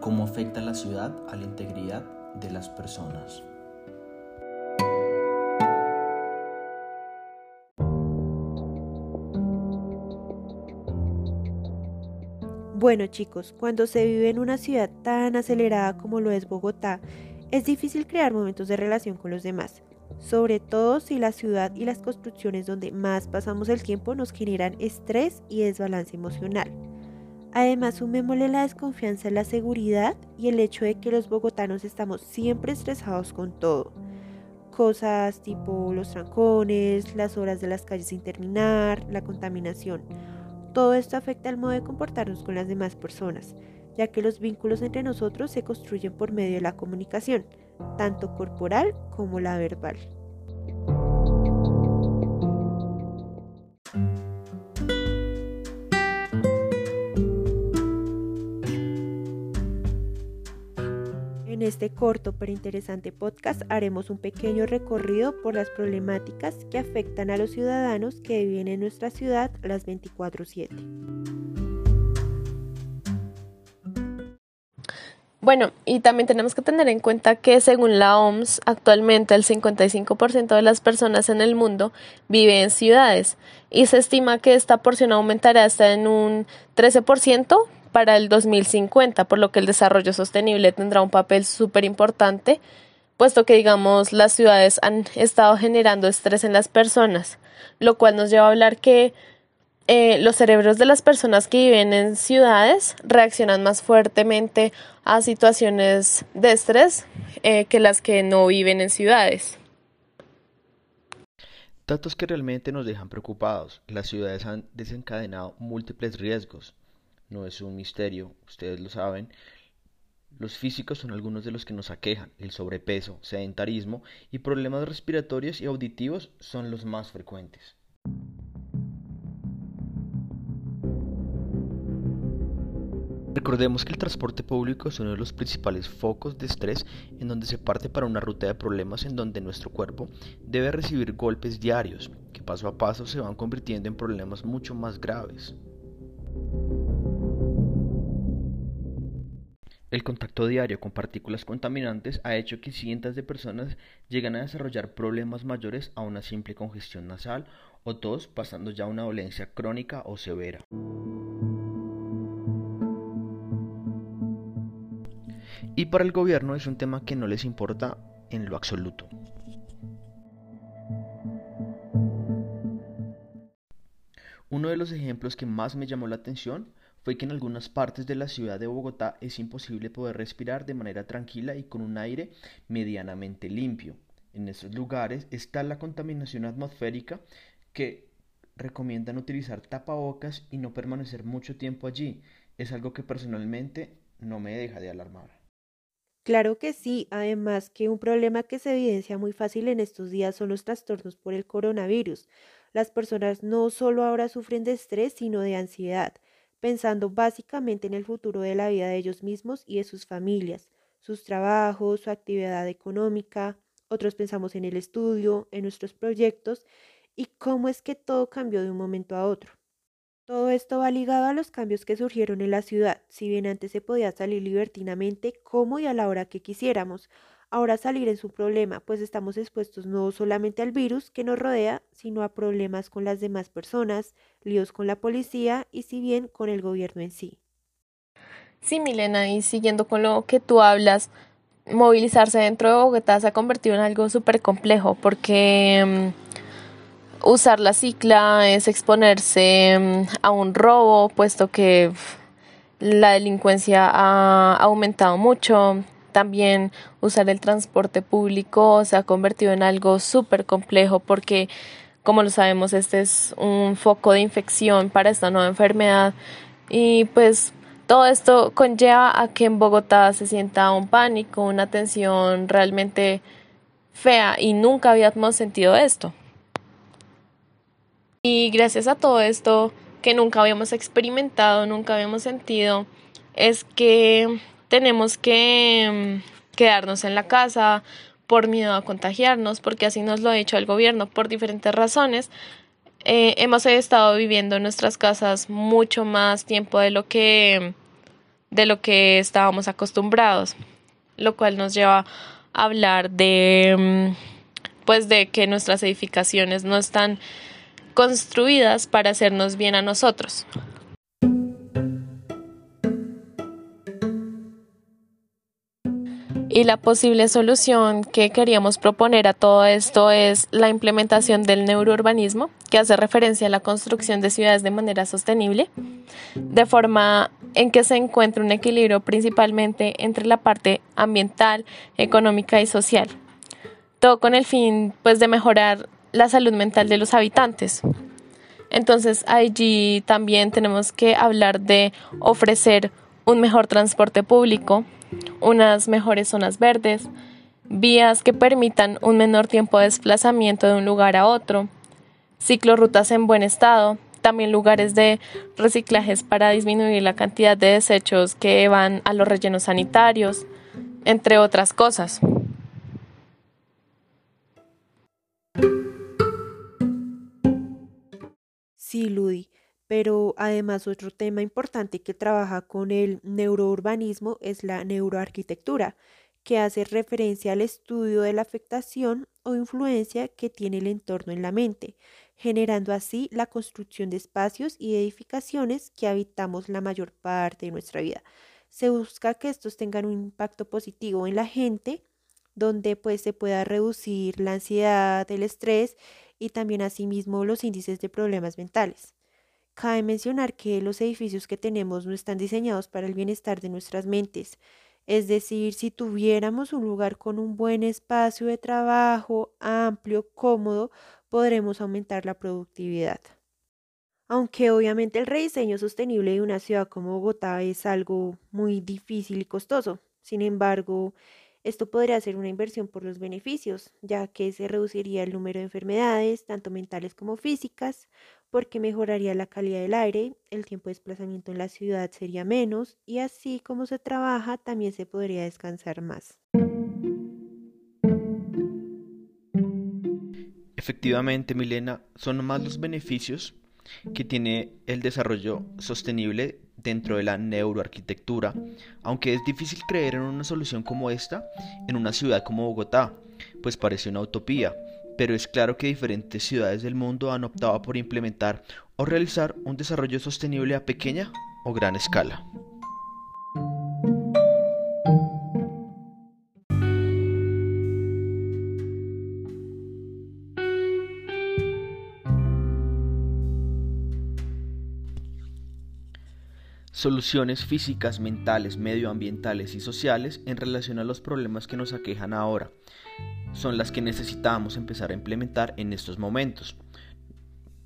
¿Cómo afecta la ciudad a la integridad de las personas? Bueno chicos, cuando se vive en una ciudad tan acelerada como lo es Bogotá, es difícil crear momentos de relación con los demás, sobre todo si la ciudad y las construcciones donde más pasamos el tiempo nos generan estrés y desbalance emocional. Además, sumémosle la desconfianza en la seguridad y el hecho de que los bogotanos estamos siempre estresados con todo. Cosas tipo los trancones, las horas de las calles sin terminar, la contaminación. Todo esto afecta al modo de comportarnos con las demás personas, ya que los vínculos entre nosotros se construyen por medio de la comunicación, tanto corporal como la verbal. En este corto pero interesante podcast haremos un pequeño recorrido por las problemáticas que afectan a los ciudadanos que viven en nuestra ciudad las 24/7. Bueno, y también tenemos que tener en cuenta que según la OMS, actualmente el 55% de las personas en el mundo vive en ciudades y se estima que esta porción aumentará hasta en un 13% para el 2050, por lo que el desarrollo sostenible tendrá un papel súper importante, puesto que, digamos, las ciudades han estado generando estrés en las personas, lo cual nos lleva a hablar que eh, los cerebros de las personas que viven en ciudades reaccionan más fuertemente a situaciones de estrés eh, que las que no viven en ciudades. Datos que realmente nos dejan preocupados. Las ciudades han desencadenado múltiples riesgos, no es un misterio, ustedes lo saben. Los físicos son algunos de los que nos aquejan. El sobrepeso, sedentarismo y problemas respiratorios y auditivos son los más frecuentes. Recordemos que el transporte público es uno de los principales focos de estrés en donde se parte para una ruta de problemas en donde nuestro cuerpo debe recibir golpes diarios que paso a paso se van convirtiendo en problemas mucho más graves. El contacto diario con partículas contaminantes ha hecho que cientos de personas lleguen a desarrollar problemas mayores a una simple congestión nasal o tos, pasando ya a una dolencia crónica o severa. Y para el gobierno es un tema que no les importa en lo absoluto. Uno de los ejemplos que más me llamó la atención fue que en algunas partes de la ciudad de Bogotá es imposible poder respirar de manera tranquila y con un aire medianamente limpio. En estos lugares está la contaminación atmosférica que recomiendan utilizar tapabocas y no permanecer mucho tiempo allí. Es algo que personalmente no me deja de alarmar. Claro que sí, además que un problema que se evidencia muy fácil en estos días son los trastornos por el coronavirus. Las personas no solo ahora sufren de estrés, sino de ansiedad pensando básicamente en el futuro de la vida de ellos mismos y de sus familias, sus trabajos, su actividad económica, otros pensamos en el estudio, en nuestros proyectos y cómo es que todo cambió de un momento a otro. Todo esto va ligado a los cambios que surgieron en la ciudad, si bien antes se podía salir libertinamente como y a la hora que quisiéramos, ahora salir es un problema, pues estamos expuestos no solamente al virus que nos rodea, sino a problemas con las demás personas, líos con la policía y si bien con el gobierno en sí. Sí, Milena, y siguiendo con lo que tú hablas, movilizarse dentro de Bogotá se ha convertido en algo súper complejo porque mm, usar la cicla es exponerse mm, a un robo, puesto que la delincuencia ha aumentado mucho, también usar el transporte público se ha convertido en algo súper complejo porque, como lo sabemos, este es un foco de infección para esta nueva enfermedad y pues todo esto conlleva a que en Bogotá se sienta un pánico, una tensión realmente fea y nunca habíamos sentido esto. Y gracias a todo esto que nunca habíamos experimentado, nunca habíamos sentido, es que tenemos que mm, quedarnos en la casa por miedo a contagiarnos, porque así nos lo ha dicho el gobierno por diferentes razones. Eh, hemos estado viviendo en nuestras casas mucho más tiempo de lo que de lo que estábamos acostumbrados, lo cual nos lleva a hablar de mm, pues de que nuestras edificaciones no están construidas para hacernos bien a nosotros. Y la posible solución que queríamos proponer a todo esto es la implementación del neurourbanismo, que hace referencia a la construcción de ciudades de manera sostenible, de forma en que se encuentre un equilibrio principalmente entre la parte ambiental, económica y social. Todo con el fin pues de mejorar la salud mental de los habitantes. Entonces allí también tenemos que hablar de ofrecer un mejor transporte público, unas mejores zonas verdes, vías que permitan un menor tiempo de desplazamiento de un lugar a otro, ciclorrutas en buen estado, también lugares de reciclajes para disminuir la cantidad de desechos que van a los rellenos sanitarios, entre otras cosas. Sí, Ludi. Pero además otro tema importante que trabaja con el neurourbanismo es la neuroarquitectura, que hace referencia al estudio de la afectación o influencia que tiene el entorno en la mente, generando así la construcción de espacios y edificaciones que habitamos la mayor parte de nuestra vida. Se busca que estos tengan un impacto positivo en la gente, donde pues se pueda reducir la ansiedad, el estrés y también asimismo los índices de problemas mentales. Cabe mencionar que los edificios que tenemos no están diseñados para el bienestar de nuestras mentes. Es decir, si tuviéramos un lugar con un buen espacio de trabajo, amplio, cómodo, podremos aumentar la productividad. Aunque obviamente el rediseño sostenible de una ciudad como Bogotá es algo muy difícil y costoso. Sin embargo, esto podría ser una inversión por los beneficios, ya que se reduciría el número de enfermedades, tanto mentales como físicas, porque mejoraría la calidad del aire, el tiempo de desplazamiento en la ciudad sería menos y así como se trabaja también se podría descansar más. Efectivamente, Milena, son más los beneficios que tiene el desarrollo sostenible dentro de la neuroarquitectura, aunque es difícil creer en una solución como esta en una ciudad como Bogotá, pues parece una utopía, pero es claro que diferentes ciudades del mundo han optado por implementar o realizar un desarrollo sostenible a pequeña o gran escala. Soluciones físicas, mentales, medioambientales y sociales en relación a los problemas que nos aquejan ahora son las que necesitamos empezar a implementar en estos momentos.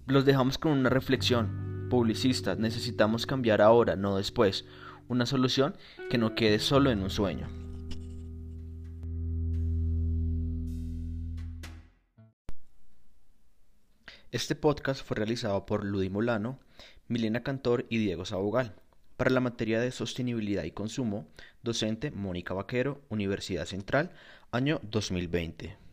Los dejamos con una reflexión. Publicistas, necesitamos cambiar ahora, no después. Una solución que no quede solo en un sueño. Este podcast fue realizado por Ludi Molano, Milena Cantor y Diego Sabogal. Para la materia de sostenibilidad y consumo, docente Mónica Vaquero, Universidad Central, año 2020.